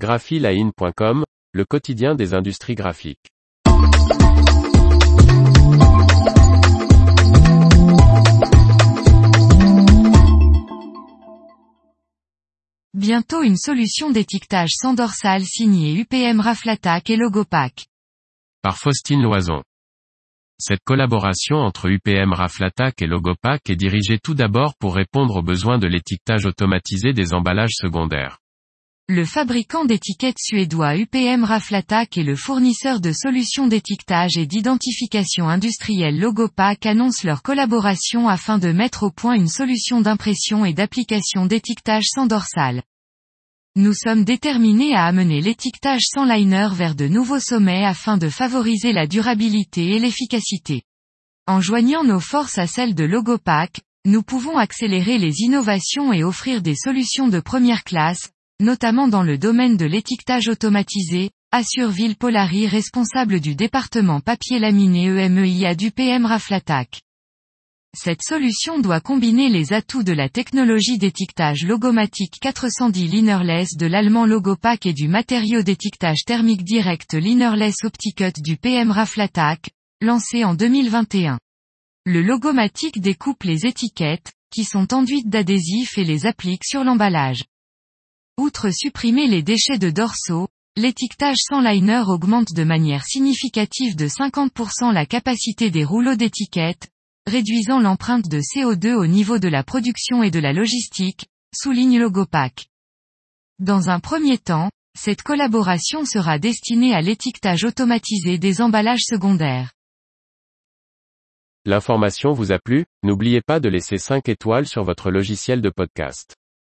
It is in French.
graphiline.com, le quotidien des industries graphiques. Bientôt une solution d'étiquetage sans dorsale signée UPM Raflatac et Logopack. Par Faustine Loison. Cette collaboration entre UPM Raflatac et Logopack est dirigée tout d'abord pour répondre aux besoins de l'étiquetage automatisé des emballages secondaires. Le fabricant d'étiquettes suédois UPM Raflatac et le fournisseur de solutions d'étiquetage et d'identification industrielle Logopack annoncent leur collaboration afin de mettre au point une solution d'impression et d'application d'étiquetage sans dorsale. Nous sommes déterminés à amener l'étiquetage sans liner vers de nouveaux sommets afin de favoriser la durabilité et l'efficacité. En joignant nos forces à celles de Logopack, nous pouvons accélérer les innovations et offrir des solutions de première classe, notamment dans le domaine de l'étiquetage automatisé, assure Ville Polari responsable du département papier laminé EMEIA du PM Raflatac. Cette solution doit combiner les atouts de la technologie d'étiquetage logomatique 410 Linerless de l'allemand Logopack et du matériau d'étiquetage thermique direct Linerless Opticut du PM Raflatac, lancé en 2021. Le logomatique découpe les étiquettes, qui sont enduites d'adhésifs et les applique sur l'emballage. Outre supprimer les déchets de dorsaux, l'étiquetage sans liner augmente de manière significative de 50% la capacité des rouleaux d'étiquettes, réduisant l'empreinte de CO2 au niveau de la production et de la logistique, souligne Logopack. Dans un premier temps, cette collaboration sera destinée à l'étiquetage automatisé des emballages secondaires. L'information vous a plu, n'oubliez pas de laisser 5 étoiles sur votre logiciel de podcast.